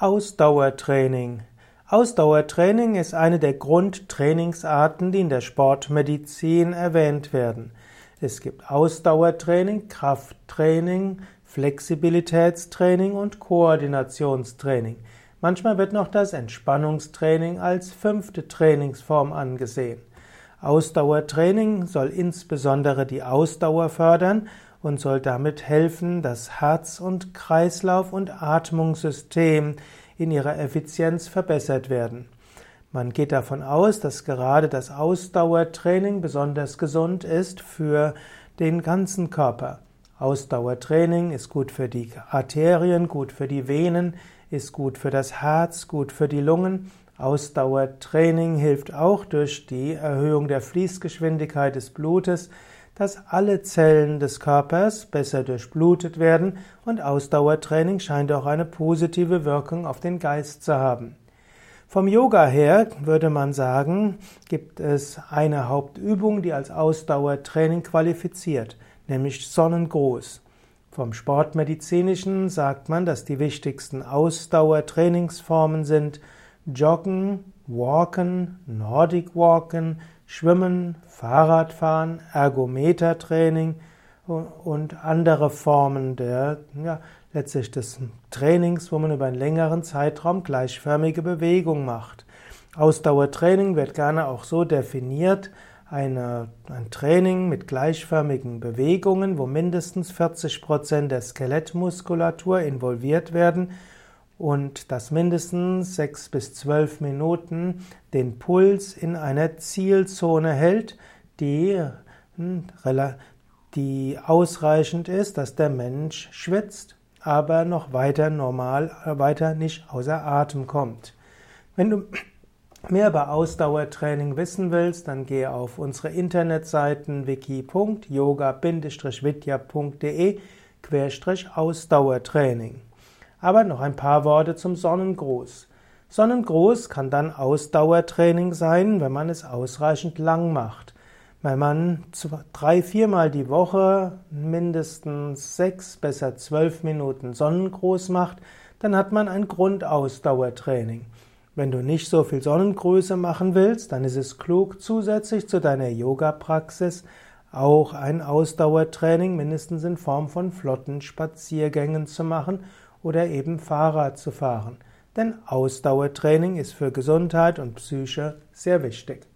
Ausdauertraining. Ausdauertraining ist eine der Grundtrainingsarten, die in der Sportmedizin erwähnt werden. Es gibt Ausdauertraining, Krafttraining, Flexibilitätstraining und Koordinationstraining. Manchmal wird noch das Entspannungstraining als fünfte Trainingsform angesehen. Ausdauertraining soll insbesondere die Ausdauer fördern und soll damit helfen, das Herz- und Kreislauf- und Atmungssystem in ihrer Effizienz verbessert werden. Man geht davon aus, dass gerade das Ausdauertraining besonders gesund ist für den ganzen Körper. Ausdauertraining ist gut für die Arterien, gut für die Venen, ist gut für das Herz, gut für die Lungen. Ausdauertraining hilft auch durch die Erhöhung der Fließgeschwindigkeit des Blutes, dass alle Zellen des Körpers besser durchblutet werden und Ausdauertraining scheint auch eine positive Wirkung auf den Geist zu haben. Vom Yoga her würde man sagen, gibt es eine Hauptübung, die als Ausdauertraining qualifiziert, nämlich Sonnengruß. Vom Sportmedizinischen sagt man, dass die wichtigsten Ausdauertrainingsformen sind Joggen, Walken, Nordic Walken, Schwimmen, Fahrradfahren, Ergometertraining und andere Formen der, ja, letztlich des Trainings, wo man über einen längeren Zeitraum gleichförmige Bewegung macht. Ausdauertraining wird gerne auch so definiert, eine, ein Training mit gleichförmigen Bewegungen, wo mindestens 40 Prozent der Skelettmuskulatur involviert werden und das mindestens sechs bis zwölf Minuten den Puls in einer Zielzone hält, die, hm, die ausreichend ist, dass der Mensch schwitzt, aber noch weiter normal, weiter nicht außer Atem kommt. Wenn du mehr über Ausdauertraining wissen willst, dann gehe auf unsere Internetseiten wiki.yoga-vidya.de Ausdauertraining. Aber noch ein paar Worte zum Sonnengruß. Sonnengruß kann dann Ausdauertraining sein, wenn man es ausreichend lang macht. Wenn man drei, viermal die Woche mindestens sechs, besser zwölf Minuten Sonnengruß macht, dann hat man ein Grundausdauertraining. Wenn du nicht so viel Sonnengrüße machen willst, dann ist es klug, zusätzlich zu deiner Yoga-Praxis auch ein Ausdauertraining mindestens in Form von flotten Spaziergängen zu machen oder eben Fahrrad zu fahren. Denn Ausdauertraining ist für Gesundheit und Psyche sehr wichtig.